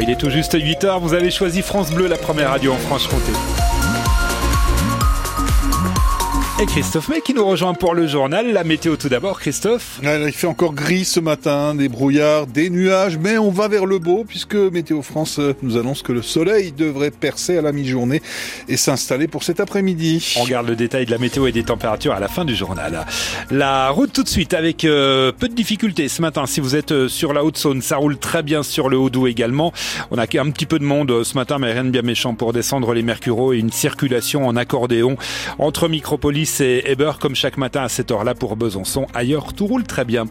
Il est tout juste 8 heures. Vous avez choisi France Bleu, la première radio en Franche-Comté. Et Christophe May qui nous rejoint pour le journal. La météo tout d'abord, Christophe. Il fait encore gris ce matin, des brouillards, des nuages, mais on va vers le beau puisque Météo France euh, nous annonce que le soleil devrait percer à la mi-journée et s'installer pour cet après-midi. On regarde le détail de la météo et des températures à la fin du journal. La route tout de suite avec euh, peu de difficultés ce matin. Si vous êtes euh, sur la Haute-Saône, ça roule très bien sur le Haut-Doubs également. On a un petit peu de monde ce matin, mais rien de bien méchant pour descendre les Mercureaux et une circulation en accordéon entre Micropolis c'est Eber comme chaque matin à cette heure-là pour Besançon. Ailleurs, tout roule très bien.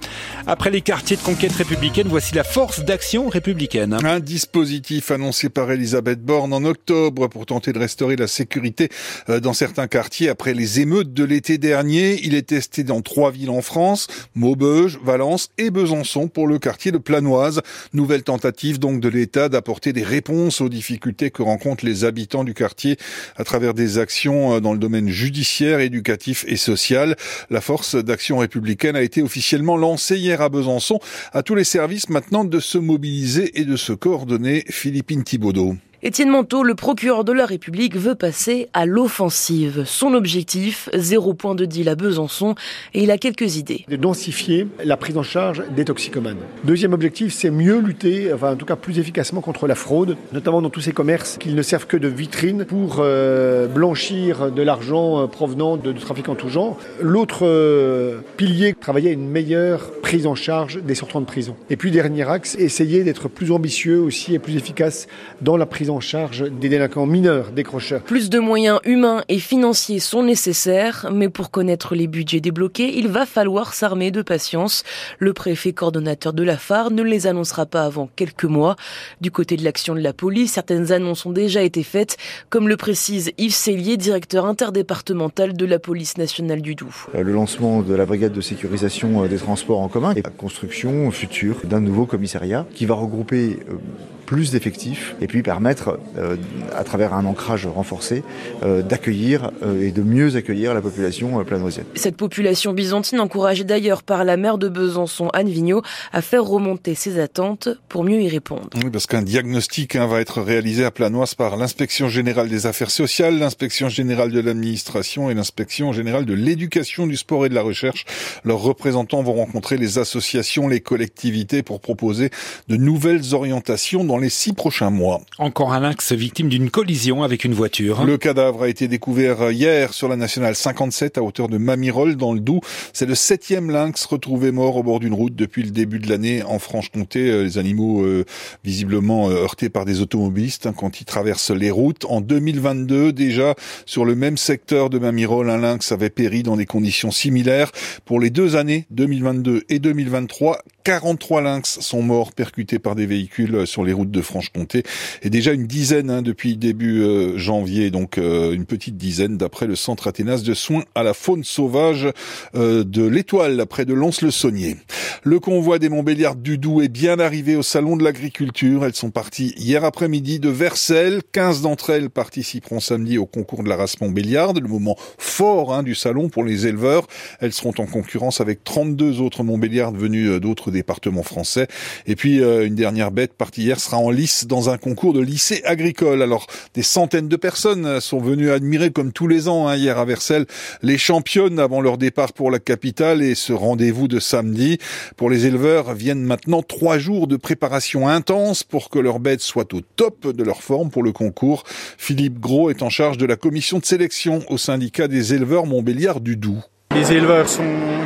Après les quartiers de conquête républicaine, voici la force d'action républicaine. Un dispositif annoncé par Elisabeth Borne en octobre pour tenter de restaurer la sécurité euh, dans certains quartiers après les émeutes de l'été dernier. Il est testé dans trois villes en France, Maubeuge, Valence et Besançon pour le quartier de Planoise. Nouvelle tentative donc de l'État d'apporter des réponses aux difficultés que rencontrent les habitants du quartier à travers des actions euh, dans le domaine judiciaire, éducatif éducatif et social. La force d'action républicaine a été officiellement lancée hier à Besançon. À tous les services maintenant de se mobiliser et de se coordonner. Philippine Thibaudot. Étienne Manteau, le procureur de la République, veut passer à l'offensive. Son objectif, zéro point de deal à Besançon, et il a quelques idées. De densifier la prise en charge des toxicomanes. Deuxième objectif, c'est mieux lutter, enfin en tout cas plus efficacement contre la fraude, notamment dans tous ces commerces qui ne servent que de vitrine pour euh, blanchir de l'argent euh, provenant de, trafic en tout genre. L'autre euh, pilier, travailler à une meilleure prise en charge des sortants de prison. Et puis dernier axe, essayer d'être plus ambitieux aussi et plus efficace dans la prise en charge des délinquants mineurs décrocheurs. Plus de moyens humains et financiers sont nécessaires, mais pour connaître les budgets débloqués, il va falloir s'armer de patience. Le préfet coordonnateur de la phare ne les annoncera pas avant quelques mois. Du côté de l'action de la police, certaines annonces ont déjà été faites, comme le précise Yves Cellier, directeur interdépartemental de la police nationale du Doubs. Euh, le lancement de la brigade de sécurisation euh, des transports en commun et la construction future d'un nouveau commissariat qui va regrouper euh, plus d'effectifs et puis permettre, euh, à travers un ancrage renforcé, euh, d'accueillir euh, et de mieux accueillir la population planoisienne. Cette population byzantine, encouragée d'ailleurs par la maire de Besançon, Anne Vigneault, à faire remonter ses attentes pour mieux y répondre. Oui, parce qu'un diagnostic hein, va être réalisé à Planoise par l'inspection générale des affaires sociales, l'inspection générale de l'administration et l'inspection générale de l'éducation, du sport et de la recherche. Leurs représentants vont rencontrer les associations, les collectivités pour proposer de nouvelles orientations dans les six prochains mois. Encore un lynx victime d'une collision avec une voiture. Le cadavre a été découvert hier sur la nationale 57 à hauteur de Mamirol dans le Doubs. C'est le septième lynx retrouvé mort au bord d'une route depuis le début de l'année en Franche-Comté. Euh, les animaux euh, visiblement euh, heurtés par des automobilistes hein, quand ils traversent les routes. En 2022 déjà sur le même secteur de Mamirol, un lynx avait péri dans des conditions similaires. Pour les deux années 2022 et 2023, 43 lynx sont morts percutés par des véhicules sur les routes de Franche-Comté et déjà une dizaine hein, depuis début euh, janvier, donc euh, une petite dizaine d'après le centre Athénas de soins à la faune sauvage euh, de l'Étoile, près de Lons-le-Saunier. Le convoi des Montbéliards du Doubs est bien arrivé au salon de l'agriculture. Elles sont parties hier après-midi de Vercelles. 15 d'entre elles participeront samedi au concours de la race Montbéliarde, le moment fort hein, du salon pour les éleveurs. Elles seront en concurrence avec 32 autres Montbéliardes venues d'autres départements français. Et puis une dernière bête partie hier sera en lice dans un concours de lycée agricole. Alors des centaines de personnes sont venues admirer comme tous les ans hein, hier à Versailles les championnes avant leur départ pour la capitale et ce rendez-vous de samedi. Pour les éleveurs viennent maintenant trois jours de préparation intense pour que leurs bêtes soient au top de leur forme pour le concours. Philippe Gros est en charge de la commission de sélection au syndicat des éleveurs Montbéliard du Doubs. Les éleveurs sont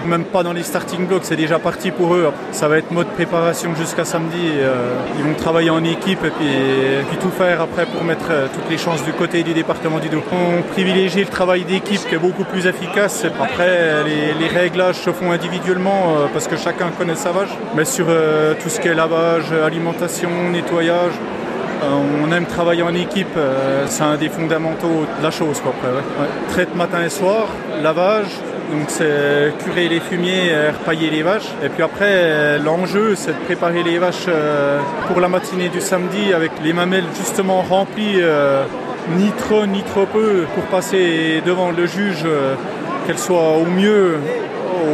même pas dans les starting blocks, c'est déjà parti pour eux. Ça va être mode préparation jusqu'à samedi. Euh, ils vont travailler en équipe et puis, tout faire après pour mettre euh, toutes les chances du côté du département du Doubs. On privilégie le travail d'équipe qui est beaucoup plus efficace. Après, les, réglages se font individuellement euh, parce que chacun connaît sa vache. Mais sur tout ce qui est lavage, alimentation, nettoyage, on aime travailler en équipe, c'est un des fondamentaux de la chose. Traite matin et soir, lavage, donc c'est curer les fumiers, repailler les vaches. Et puis après, l'enjeu, c'est de préparer les vaches pour la matinée du samedi avec les mamelles justement remplies, ni trop ni trop peu, pour passer devant le juge, qu'elles soient au mieux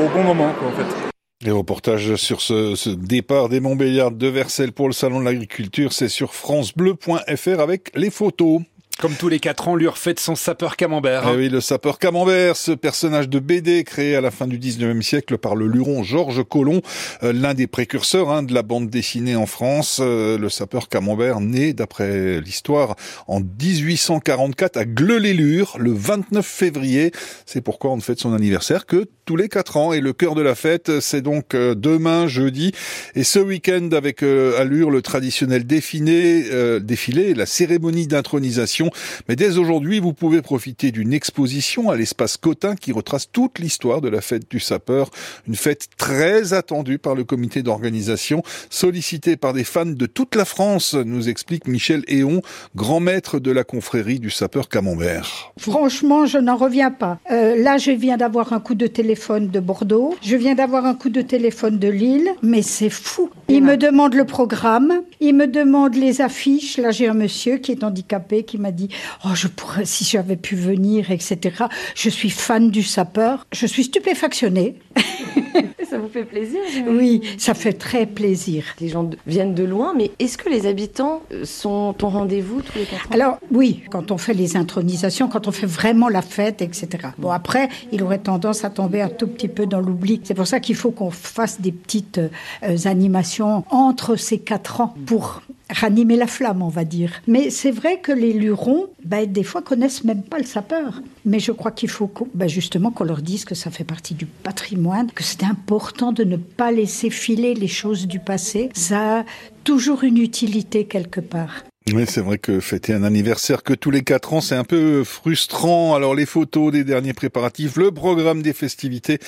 au bon moment. Quoi, en fait. Les reportages sur ce, ce départ des Montbéliards de Versailles pour le Salon de l'Agriculture, c'est sur francebleu.fr avec les photos. Comme tous les quatre ans, lui refait son sapeur camembert. Eh oui, le sapeur camembert, ce personnage de BD créé à la fin du 19e siècle par le luron Georges Colomb, euh, l'un des précurseurs hein, de la bande dessinée en France. Euh, le sapeur camembert né, d'après l'histoire, en 1844 à Gleux-les-Lures, le 29 février. C'est pourquoi on ne fête son anniversaire que tous les quatre ans. Et le cœur de la fête, c'est donc euh, demain, jeudi. Et ce week-end, avec à Lure, le traditionnel défilé, défilé la cérémonie d'intronisation mais dès aujourd'hui, vous pouvez profiter d'une exposition à l'espace Cotin qui retrace toute l'histoire de la fête du sapeur. Une fête très attendue par le comité d'organisation, sollicitée par des fans de toute la France, nous explique Michel Héon, grand maître de la confrérie du sapeur camembert. Franchement, je n'en reviens pas. Euh, là, je viens d'avoir un coup de téléphone de Bordeaux. Je viens d'avoir un coup de téléphone de Lille. Mais c'est fou. Il me demande le programme. Il me demande les affiches. Là, j'ai un monsieur qui est handicapé qui m'a dit Oh, je pourrais, si j'avais pu venir, etc. Je suis fan du sapeur. Je suis stupéfactionnée. ça vous fait plaisir Oui, ça fait très plaisir. Les gens viennent de loin, mais est-ce que les habitants euh, sont au rendez-vous tous les quatre ans? Alors, oui, quand on fait les intronisations, quand on fait vraiment la fête, etc. Bon, après, il aurait tendance à tomber un tout petit peu dans l'oubli. C'est pour ça qu'il faut qu'on fasse des petites euh, animations entre ces quatre ans pour ranimer la flamme, on va dire. Mais c'est vrai que les lurons, ben, des fois, connaissent même pas le sapeur. Mais je crois qu'il faut ben, justement qu'on leur dise que ça fait partie du patrimoine, que c'est important de ne pas laisser filer les choses du passé. Ça a toujours une utilité quelque part. Oui, c'est vrai que fêter un anniversaire que tous les quatre ans, c'est un peu frustrant. Alors les photos des derniers préparatifs, le programme des festivités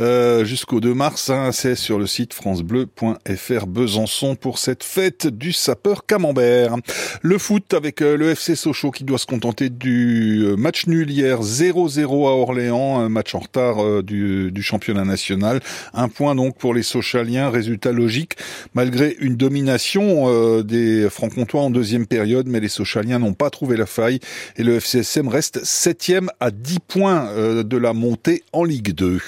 euh, jusqu'au 2 mars, hein, c'est sur le site francebleu.fr Besançon pour cette fête du sapeur camembert. Le foot avec euh, le FC Sochaux qui doit se contenter du euh, match nul hier 0-0 à Orléans, un match en retard euh, du, du, championnat national. Un point donc pour les Sochaliens, résultat logique malgré une domination des Franc-Comtois en deuxième période, mais les Sochaliens n'ont pas trouvé la faille et le FCSM reste septième à 10 points euh, de la montée en Ligue 2.